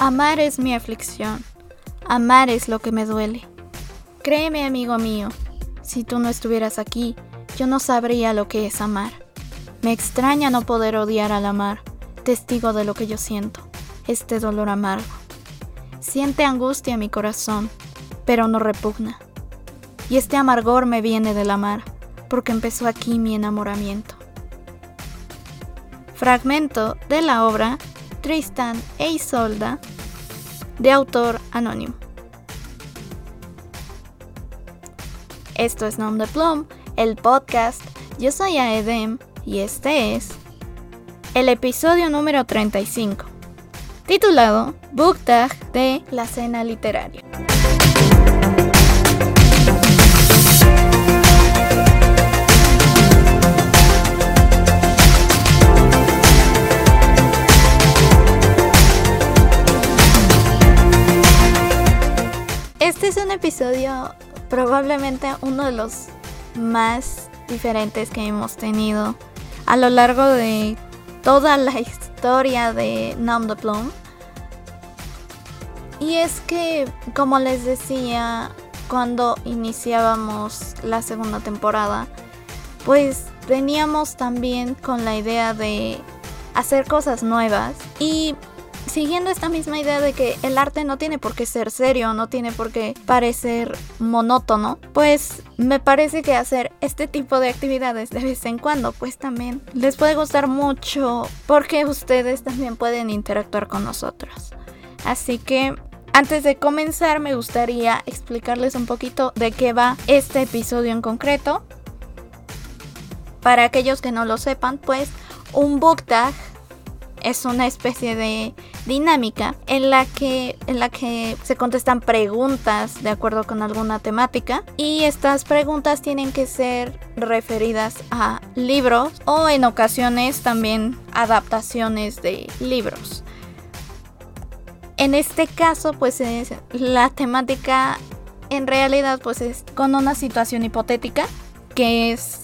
Amar es mi aflicción. Amar es lo que me duele. Créeme, amigo mío, si tú no estuvieras aquí, yo no sabría lo que es amar. Me extraña no poder odiar al amar, testigo de lo que yo siento, este dolor amargo. Siente angustia mi corazón, pero no repugna. Y este amargor me viene del amar, porque empezó aquí mi enamoramiento. Fragmento de la obra Tristan e Isolda, de autor anónimo. Esto es Nom de Plum, el podcast. Yo soy Aedem y este es el episodio número 35, titulado Book de la cena literaria. Es un episodio probablemente uno de los más diferentes que hemos tenido a lo largo de toda la historia de Nom de Plum. Y es que, como les decía, cuando iniciábamos la segunda temporada, pues veníamos también con la idea de hacer cosas nuevas y siguiendo esta misma idea de que el arte no tiene por qué ser serio, no tiene por qué parecer monótono, pues me parece que hacer este tipo de actividades de vez en cuando, pues también les puede gustar mucho porque ustedes también pueden interactuar con nosotros. Así que antes de comenzar me gustaría explicarles un poquito de qué va este episodio en concreto. Para aquellos que no lo sepan, pues un book tag es una especie de dinámica en la que en la que se contestan preguntas de acuerdo con alguna temática y estas preguntas tienen que ser referidas a libros o en ocasiones también adaptaciones de libros. En este caso, pues es la temática en realidad pues es con una situación hipotética que es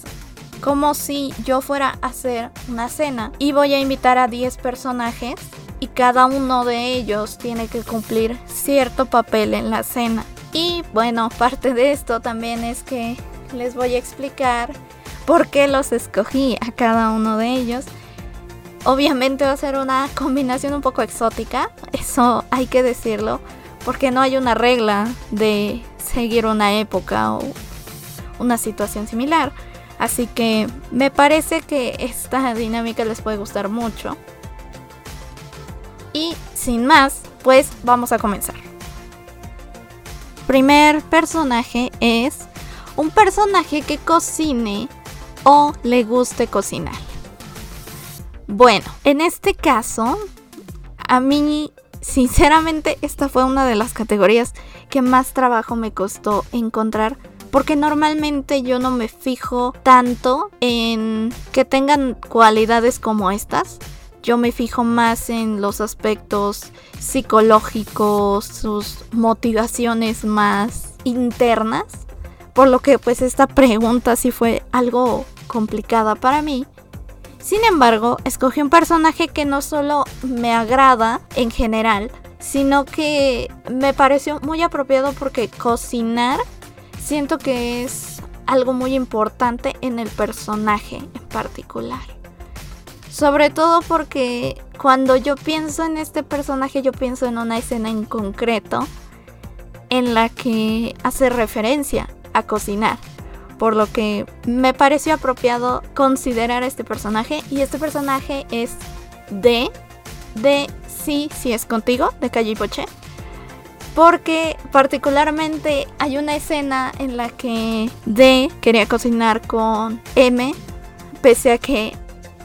como si yo fuera a hacer una cena y voy a invitar a 10 personajes y cada uno de ellos tiene que cumplir cierto papel en la cena. Y bueno, parte de esto también es que les voy a explicar por qué los escogí a cada uno de ellos. Obviamente va a ser una combinación un poco exótica, eso hay que decirlo, porque no hay una regla de seguir una época o una situación similar. Así que me parece que esta dinámica les puede gustar mucho. Y sin más, pues vamos a comenzar. Primer personaje es un personaje que cocine o le guste cocinar. Bueno, en este caso, a mí sinceramente esta fue una de las categorías que más trabajo me costó encontrar porque normalmente yo no me fijo tanto en que tengan cualidades como estas. Yo me fijo más en los aspectos psicológicos, sus motivaciones más internas. Por lo que pues esta pregunta sí fue algo complicada para mí. Sin embargo, escogí un personaje que no solo me agrada en general, sino que me pareció muy apropiado porque cocinar siento que es algo muy importante en el personaje en particular. Sobre todo porque cuando yo pienso en este personaje, yo pienso en una escena en concreto en la que hace referencia a cocinar. Por lo que me pareció apropiado considerar a este personaje. Y este personaje es de, de Sí, sí es contigo, de Calle Poche porque particularmente hay una escena en la que D quería cocinar con M, pese a que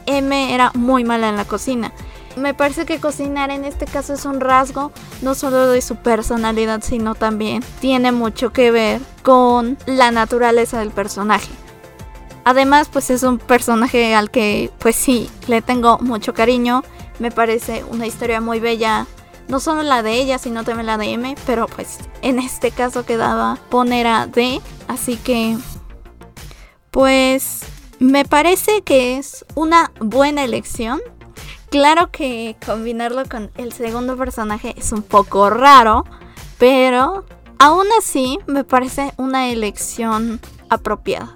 M era muy mala en la cocina. Me parece que cocinar en este caso es un rasgo no solo de su personalidad, sino también tiene mucho que ver con la naturaleza del personaje. Además, pues es un personaje al que pues sí, le tengo mucho cariño. Me parece una historia muy bella no solo la de ella, sino también la de M, pero pues en este caso quedaba poner a D, así que pues me parece que es una buena elección Claro que combinarlo con el segundo personaje es un poco raro, pero aún así me parece una elección apropiada.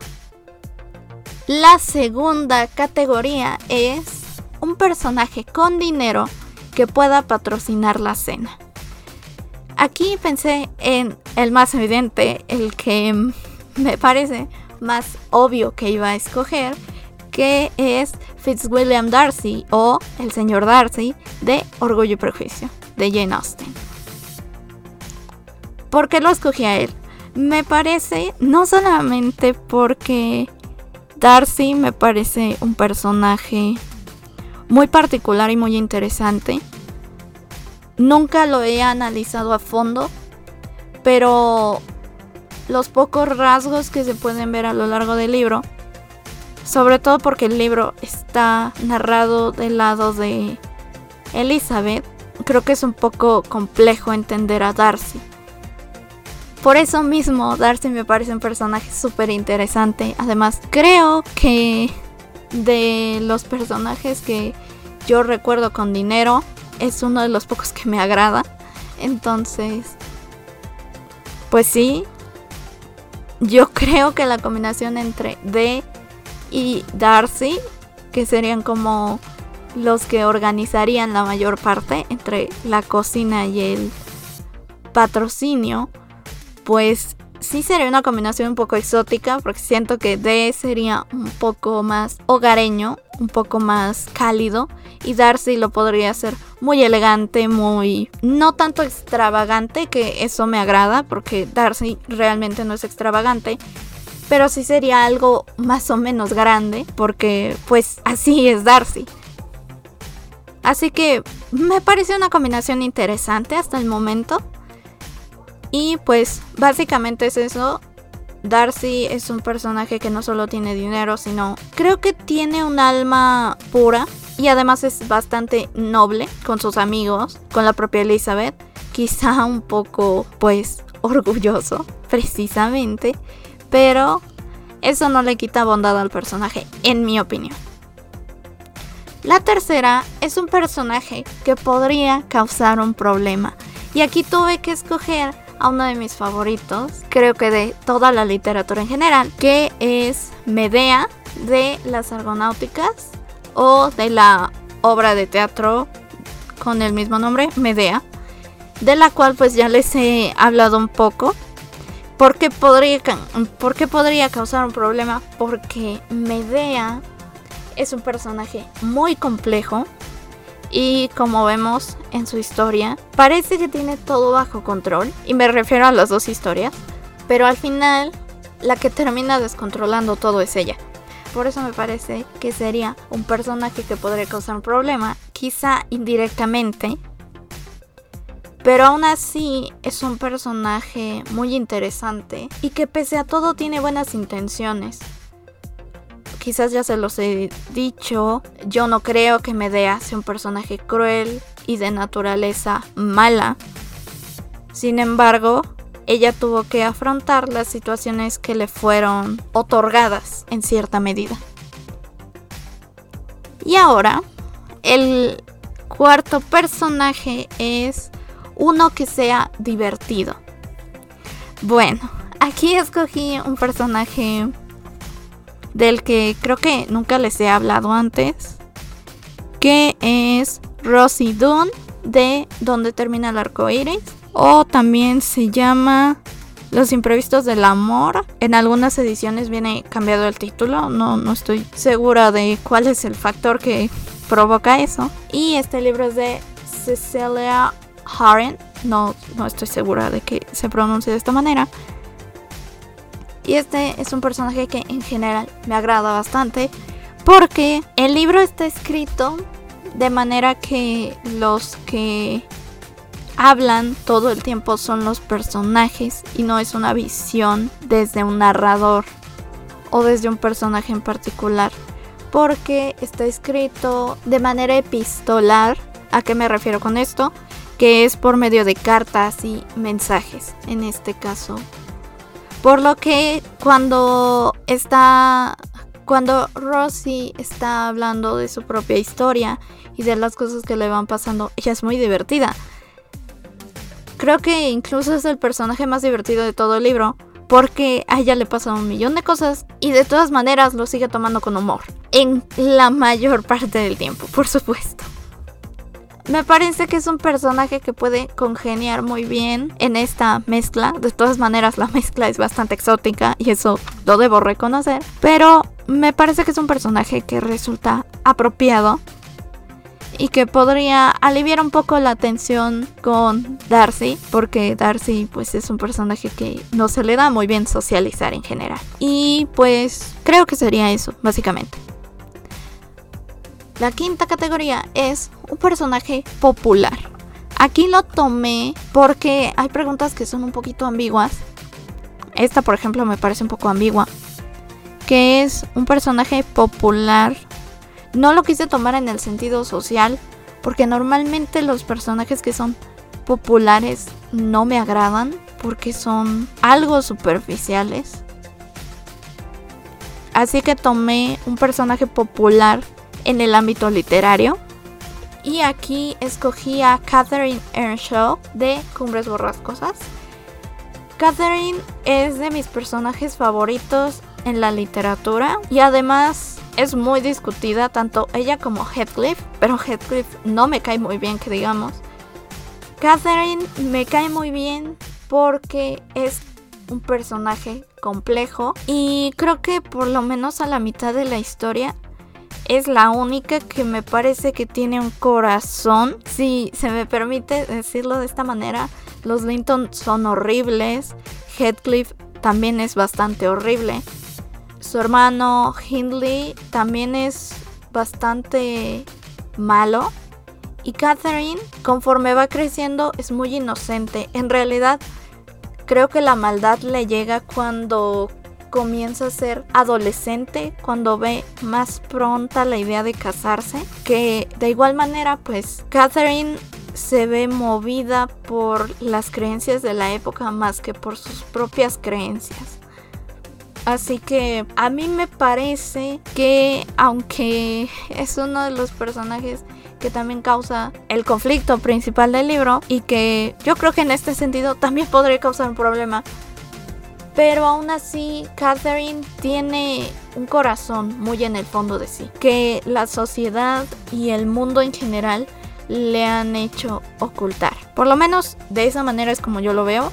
La segunda categoría es un personaje con dinero que pueda patrocinar la cena. Aquí pensé en el más evidente, el que me parece más obvio que iba a escoger, que es Fitzwilliam Darcy o el señor Darcy de Orgullo y Prejuicio de Jane Austen. ¿Por qué lo escogí a él? Me parece, no solamente porque Darcy me parece un personaje muy particular y muy interesante. Nunca lo he analizado a fondo, pero los pocos rasgos que se pueden ver a lo largo del libro sobre todo porque el libro está narrado del lado de Elizabeth, creo que es un poco complejo entender a Darcy. Por eso mismo, Darcy me parece un personaje súper interesante. Además, creo que de los personajes que yo recuerdo con dinero, es uno de los pocos que me agrada. Entonces, pues sí, yo creo que la combinación entre D y Darcy, que serían como los que organizarían la mayor parte entre la cocina y el patrocinio, pues sí sería una combinación un poco exótica, porque siento que D sería un poco más hogareño, un poco más cálido, y Darcy lo podría hacer muy elegante, muy... no tanto extravagante, que eso me agrada, porque Darcy realmente no es extravagante, pero sí sería algo más o menos grande, porque pues así es Darcy. Así que me parece una combinación interesante hasta el momento. Y pues básicamente es eso. Darcy es un personaje que no solo tiene dinero, sino creo que tiene un alma pura y además es bastante noble con sus amigos, con la propia Elizabeth, quizá un poco pues orgulloso precisamente pero eso no le quita bondad al personaje, en mi opinión. La tercera es un personaje que podría causar un problema. Y aquí tuve que escoger a uno de mis favoritos, creo que de toda la literatura en general, que es Medea de las Argonáuticas o de la obra de teatro con el mismo nombre, Medea, de la cual pues ya les he hablado un poco ¿Por qué podría, podría causar un problema? Porque Medea es un personaje muy complejo y como vemos en su historia, parece que tiene todo bajo control. Y me refiero a las dos historias. Pero al final, la que termina descontrolando todo es ella. Por eso me parece que sería un personaje que podría causar un problema, quizá indirectamente, pero aún así es un personaje muy interesante y que pese a todo tiene buenas intenciones. Quizás ya se los he dicho, yo no creo que Medea sea un personaje cruel y de naturaleza mala. Sin embargo, ella tuvo que afrontar las situaciones que le fueron otorgadas en cierta medida. Y ahora, el cuarto personaje es uno que sea divertido. Bueno, aquí escogí un personaje del que creo que nunca les he hablado antes, que es Rosie Dunn de Donde termina el arco iris, o también se llama Los imprevistos del amor. En algunas ediciones viene cambiado el título, no, no estoy segura de cuál es el factor que provoca eso. Y este libro es de Cecilia Haren, no, no estoy segura de que se pronuncie de esta manera. Y este es un personaje que en general me agrada bastante porque el libro está escrito de manera que los que hablan todo el tiempo son los personajes y no es una visión desde un narrador o desde un personaje en particular porque está escrito de manera epistolar. ¿A qué me refiero con esto? que es por medio de cartas y mensajes en este caso. Por lo que cuando está cuando Rosie está hablando de su propia historia y de las cosas que le van pasando, ella es muy divertida. Creo que incluso es el personaje más divertido de todo el libro, porque a ella le pasa un millón de cosas y de todas maneras lo sigue tomando con humor. En la mayor parte del tiempo, por supuesto. Me parece que es un personaje que puede congeniar muy bien en esta mezcla. De todas maneras, la mezcla es bastante exótica y eso lo debo reconocer. Pero me parece que es un personaje que resulta apropiado y que podría aliviar un poco la tensión con Darcy, porque Darcy pues es un personaje que no se le da muy bien socializar en general. Y pues creo que sería eso, básicamente. La quinta categoría es un personaje popular. Aquí lo tomé porque hay preguntas que son un poquito ambiguas. Esta, por ejemplo, me parece un poco ambigua. Que es un personaje popular. No lo quise tomar en el sentido social, porque normalmente los personajes que son populares no me agradan, porque son algo superficiales. Así que tomé un personaje popular en el ámbito literario y aquí escogí a Catherine Earnshaw de Cumbres Borrascosas. Catherine es de mis personajes favoritos en la literatura y además es muy discutida tanto ella como Heathcliff, pero Heathcliff no me cae muy bien que digamos. Catherine me cae muy bien porque es un personaje complejo y creo que por lo menos a la mitad de la historia es la única que me parece que tiene un corazón. Si se me permite decirlo de esta manera, los Linton son horribles. Heathcliff también es bastante horrible. Su hermano Hindley también es bastante malo. Y Catherine, conforme va creciendo, es muy inocente. En realidad, creo que la maldad le llega cuando comienza a ser adolescente cuando ve más pronta la idea de casarse, que de igual manera pues Catherine se ve movida por las creencias de la época más que por sus propias creencias. Así que a mí me parece que aunque es uno de los personajes que también causa el conflicto principal del libro y que yo creo que en este sentido también podría causar un problema pero aún así, Catherine tiene un corazón muy en el fondo de sí, que la sociedad y el mundo en general le han hecho ocultar. Por lo menos de esa manera es como yo lo veo.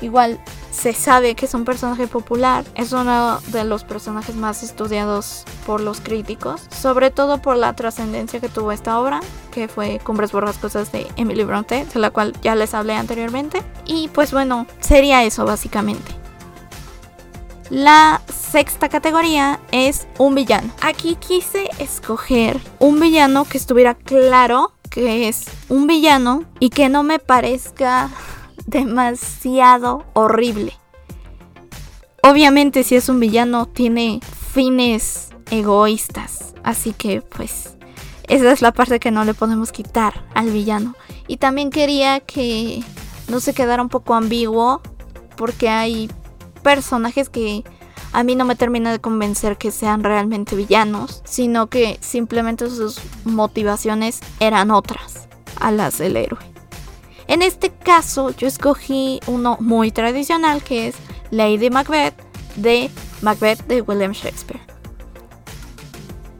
Igual se sabe que es un personaje popular, es uno de los personajes más estudiados por los críticos, sobre todo por la trascendencia que tuvo esta obra, que fue Cumbres Borrascosas de Emily Bronte, de la cual ya les hablé anteriormente. Y pues bueno, sería eso básicamente. La sexta categoría es un villano. Aquí quise escoger un villano que estuviera claro que es un villano y que no me parezca demasiado horrible. Obviamente si es un villano tiene fines egoístas, así que pues esa es la parte que no le podemos quitar al villano. Y también quería que no se quedara un poco ambiguo porque hay personajes que a mí no me termina de convencer que sean realmente villanos, sino que simplemente sus motivaciones eran otras a las del héroe. En este caso yo escogí uno muy tradicional que es Lady Macbeth de Macbeth de William Shakespeare.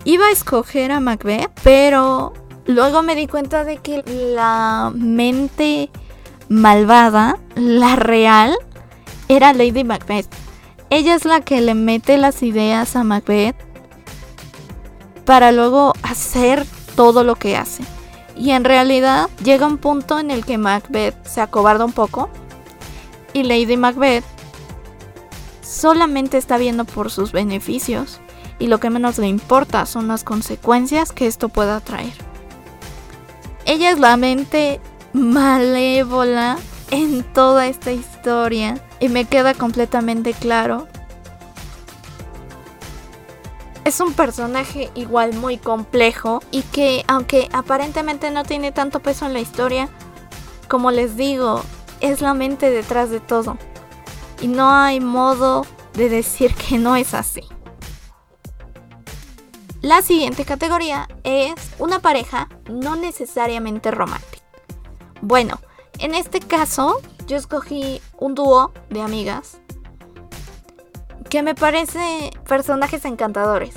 Iba a escoger a Macbeth, pero luego me di cuenta de que la mente malvada, la real, era Lady Macbeth. Ella es la que le mete las ideas a Macbeth para luego hacer todo lo que hace. Y en realidad llega un punto en el que Macbeth se acobarda un poco y Lady Macbeth solamente está viendo por sus beneficios y lo que menos le importa son las consecuencias que esto pueda traer. Ella es la mente malévola en toda esta historia y me queda completamente claro. Es un personaje igual muy complejo y que aunque aparentemente no tiene tanto peso en la historia, como les digo, es la mente detrás de todo. Y no hay modo de decir que no es así. La siguiente categoría es una pareja no necesariamente romántica. Bueno, en este caso yo escogí un dúo de amigas que me parece personajes encantadores.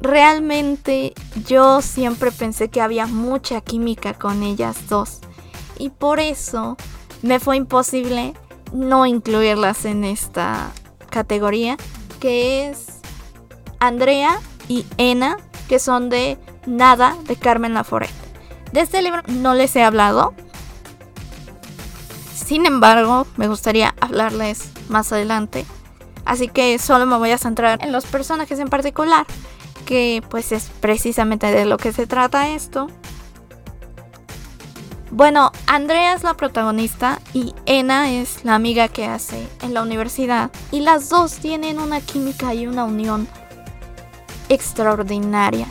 Realmente yo siempre pensé que había mucha química con ellas dos y por eso me fue imposible no incluirlas en esta categoría que es Andrea y Ena que son de Nada de Carmen Laforet. De este libro no les he hablado. Sin embargo, me gustaría hablarles más adelante. Así que solo me voy a centrar en los personajes en particular que pues es precisamente de lo que se trata esto. Bueno, Andrea es la protagonista y Ena es la amiga que hace en la universidad. Y las dos tienen una química y una unión extraordinaria.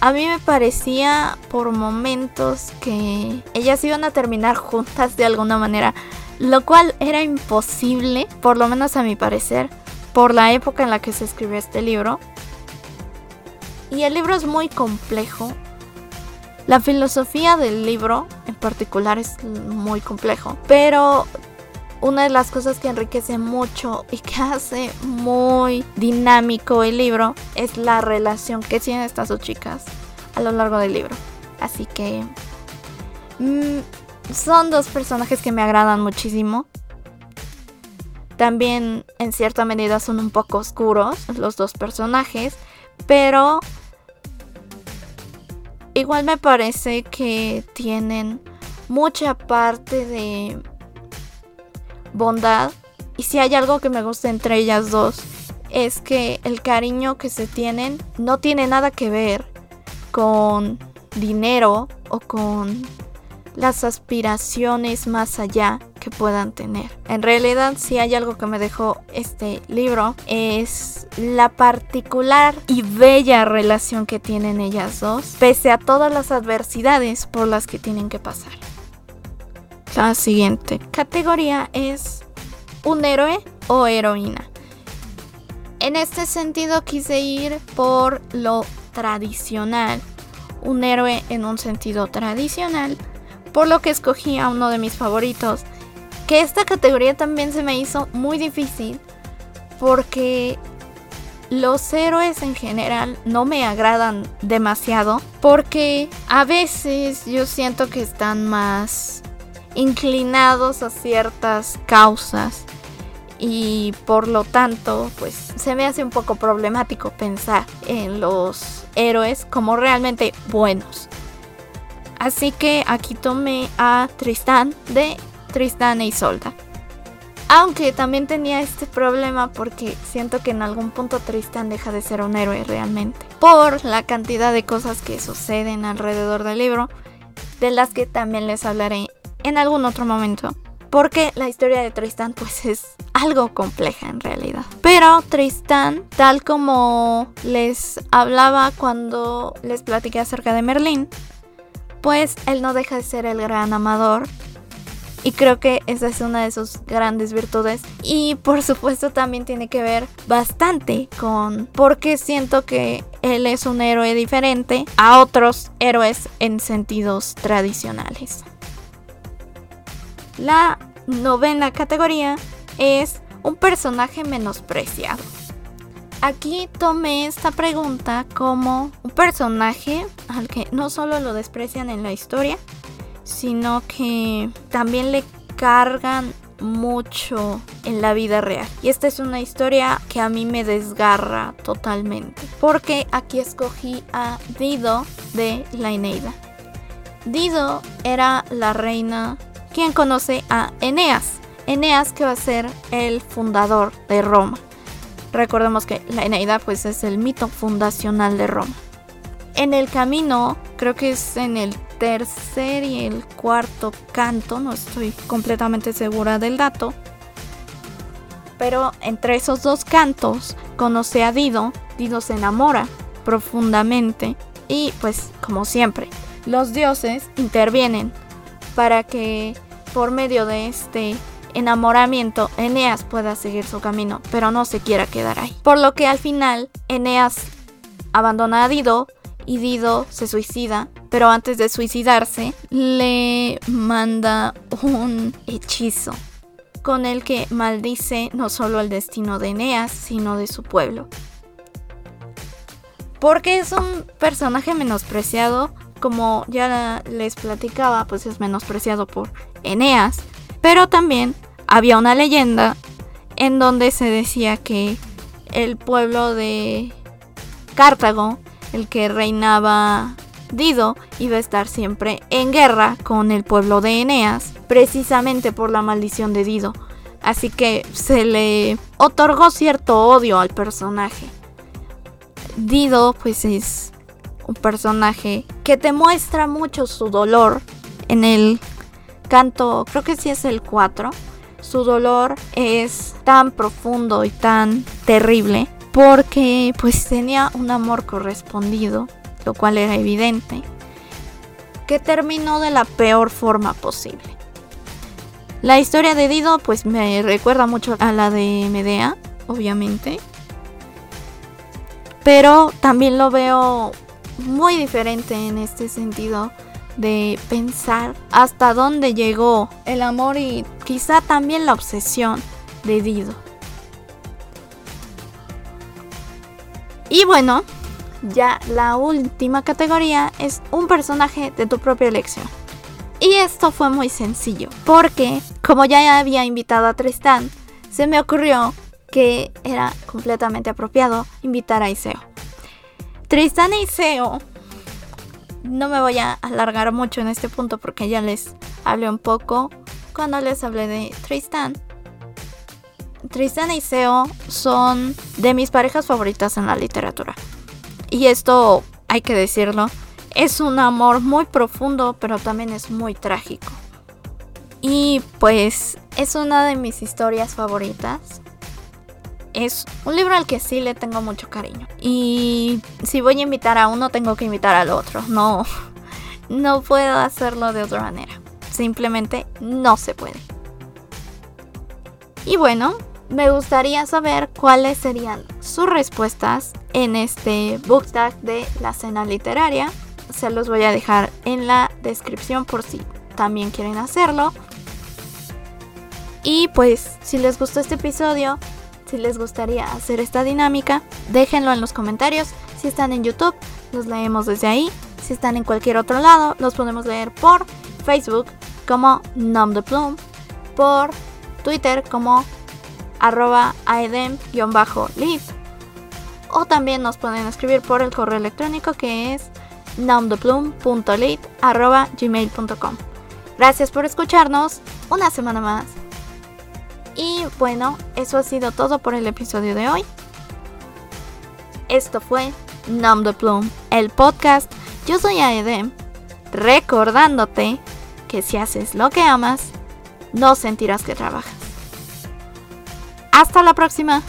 A mí me parecía por momentos que ellas iban a terminar juntas de alguna manera, lo cual era imposible, por lo menos a mi parecer, por la época en la que se escribió este libro. Y el libro es muy complejo. La filosofía del libro en particular es muy complejo. Pero una de las cosas que enriquece mucho y que hace muy dinámico el libro es la relación que tienen estas dos chicas a lo largo del libro. Así que mm, son dos personajes que me agradan muchísimo. También en cierta medida son un poco oscuros los dos personajes, pero igual me parece que tienen mucha parte de bondad. Y si hay algo que me gusta entre ellas dos, es que el cariño que se tienen no tiene nada que ver con dinero o con las aspiraciones más allá que puedan tener. En realidad, si hay algo que me dejó este libro, es la particular y bella relación que tienen ellas dos, pese a todas las adversidades por las que tienen que pasar. La siguiente. Categoría es un héroe o heroína. En este sentido quise ir por lo tradicional, un héroe en un sentido tradicional. Por lo que escogí a uno de mis favoritos. Que esta categoría también se me hizo muy difícil. Porque los héroes en general no me agradan demasiado. Porque a veces yo siento que están más inclinados a ciertas causas y por lo tanto pues se me hace un poco problemático pensar en los héroes como realmente buenos. Así que aquí tomé a Tristán de Tristán e Isolda. Aunque también tenía este problema porque siento que en algún punto Tristán deja de ser un héroe realmente. Por la cantidad de cosas que suceden alrededor del libro, de las que también les hablaré en algún otro momento. Porque la historia de Tristán pues es algo compleja en realidad. Pero Tristán, tal como les hablaba cuando les platiqué acerca de Merlín, pues él no deja de ser el gran amador. Y creo que esa es una de sus grandes virtudes. Y por supuesto también tiene que ver bastante con por qué siento que él es un héroe diferente a otros héroes en sentidos tradicionales. La novena categoría es un personaje menospreciado. Aquí tomé esta pregunta como un personaje al que no solo lo desprecian en la historia, sino que también le cargan mucho en la vida real. Y esta es una historia que a mí me desgarra totalmente. Porque aquí escogí a Dido de la Eneida. Dido era la reina quien conoce a Eneas. Eneas que va a ser el fundador de Roma. Recordemos que la Eneida pues es el mito fundacional de Roma. En el camino, creo que es en el tercer y el cuarto canto, no estoy completamente segura del dato, pero entre esos dos cantos conoce a Dido, Dido se enamora profundamente y pues como siempre, los dioses intervienen para que por medio de este enamoramiento, Eneas pueda seguir su camino, pero no se quiera quedar ahí. Por lo que al final, Eneas abandona a Dido y Dido se suicida, pero antes de suicidarse le manda un hechizo con el que maldice no solo el destino de Eneas, sino de su pueblo. Porque es un personaje menospreciado, como ya les platicaba, pues es menospreciado por Eneas, pero también había una leyenda en donde se decía que el pueblo de Cartago, el que reinaba Dido, iba a estar siempre en guerra con el pueblo de Eneas, precisamente por la maldición de Dido. Así que se le otorgó cierto odio al personaje. Dido pues es un personaje que te muestra mucho su dolor en el canto, creo que sí es el 4. Su dolor es tan profundo y tan terrible porque pues tenía un amor correspondido, lo cual era evidente, que terminó de la peor forma posible. La historia de Dido pues me recuerda mucho a la de Medea, obviamente. Pero también lo veo muy diferente en este sentido de pensar hasta dónde llegó el amor y quizá también la obsesión de Dido. Y bueno, ya la última categoría es un personaje de tu propia elección. Y esto fue muy sencillo, porque como ya había invitado a Tristán, se me ocurrió que era completamente apropiado invitar a Iseo. Tristán e Iseo, no me voy a alargar mucho en este punto porque ya les hablé un poco cuando les hablé de Tristán. Tristán e Iseo son de mis parejas favoritas en la literatura. Y esto hay que decirlo, es un amor muy profundo, pero también es muy trágico. Y pues es una de mis historias favoritas. Es un libro al que sí le tengo mucho cariño. Y si voy a invitar a uno, tengo que invitar al otro. No, no puedo hacerlo de otra manera. Simplemente no se puede. Y bueno, me gustaría saber cuáles serían sus respuestas en este book tag de la cena literaria se los voy a dejar en la descripción por si también quieren hacerlo. Y pues si les gustó este episodio, si les gustaría hacer esta dinámica, déjenlo en los comentarios. Si están en YouTube, los leemos desde ahí. Si están en cualquier otro lado, los podemos leer por Facebook como Nom de Plum, por Twitter como arroba aedem-lead o también nos pueden escribir por el correo electrónico que es gmail.com Gracias por escucharnos una semana más. Y bueno, eso ha sido todo por el episodio de hoy. Esto fue Nom de Plum, el podcast. Yo soy Aedem, recordándote que si haces lo que amas, no sentirás que trabajas. Hasta la próxima.